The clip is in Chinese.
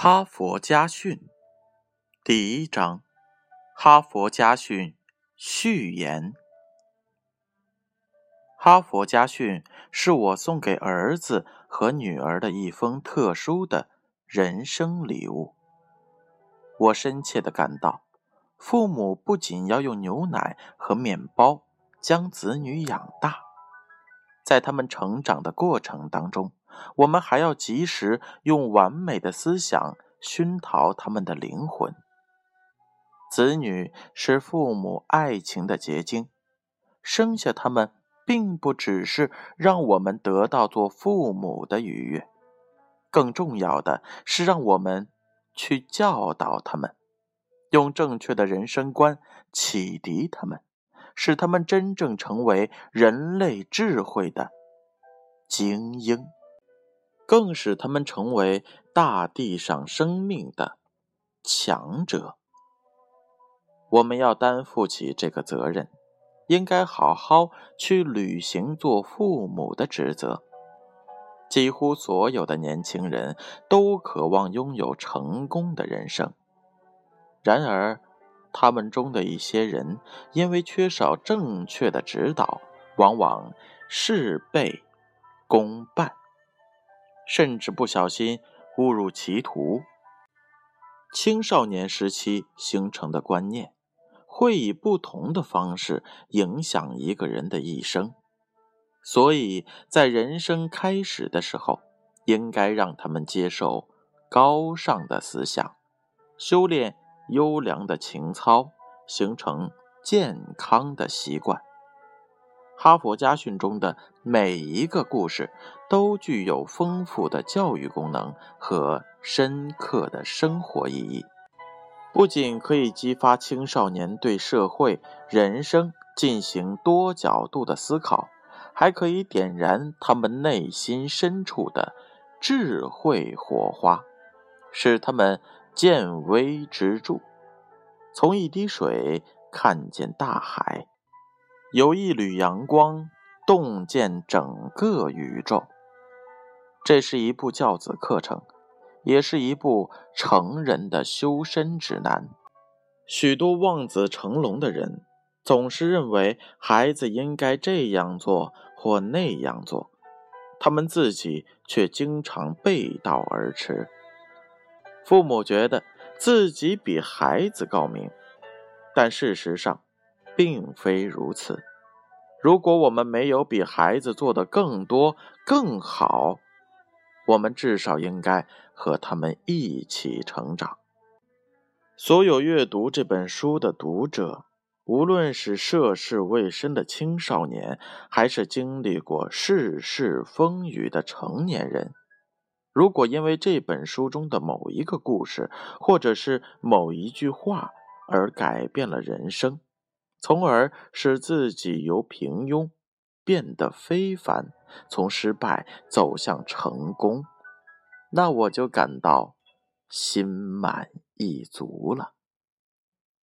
哈佛家训第一章：哈佛家训序言。哈佛家训是我送给儿子和女儿的一封特殊的人生礼物。我深切的感到，父母不仅要用牛奶和面包将子女养大，在他们成长的过程当中。我们还要及时用完美的思想熏陶他们的灵魂。子女是父母爱情的结晶，生下他们并不只是让我们得到做父母的愉悦，更重要的是让我们去教导他们，用正确的人生观启迪他们，使他们真正成为人类智慧的精英。更使他们成为大地上生命的强者。我们要担负起这个责任，应该好好去履行做父母的职责。几乎所有的年轻人都渴望拥有成功的人生，然而，他们中的一些人因为缺少正确的指导，往往事倍功半。甚至不小心误入歧途。青少年时期形成的观念，会以不同的方式影响一个人的一生。所以在人生开始的时候，应该让他们接受高尚的思想，修炼优良的情操，形成健康的习惯。哈佛家训中的每一个故事都具有丰富的教育功能和深刻的生活意义，不仅可以激发青少年对社会、人生进行多角度的思考，还可以点燃他们内心深处的智慧火花，使他们见微知著，从一滴水看见大海。有一缕阳光，洞见整个宇宙。这是一部教子课程，也是一部成人的修身指南。许多望子成龙的人，总是认为孩子应该这样做或那样做，他们自己却经常背道而驰。父母觉得自己比孩子高明，但事实上。并非如此。如果我们没有比孩子做的更多、更好，我们至少应该和他们一起成长。所有阅读这本书的读者，无论是涉世未深的青少年，还是经历过世事风雨的成年人，如果因为这本书中的某一个故事，或者是某一句话而改变了人生，从而使自己由平庸变得非凡，从失败走向成功，那我就感到心满意足了。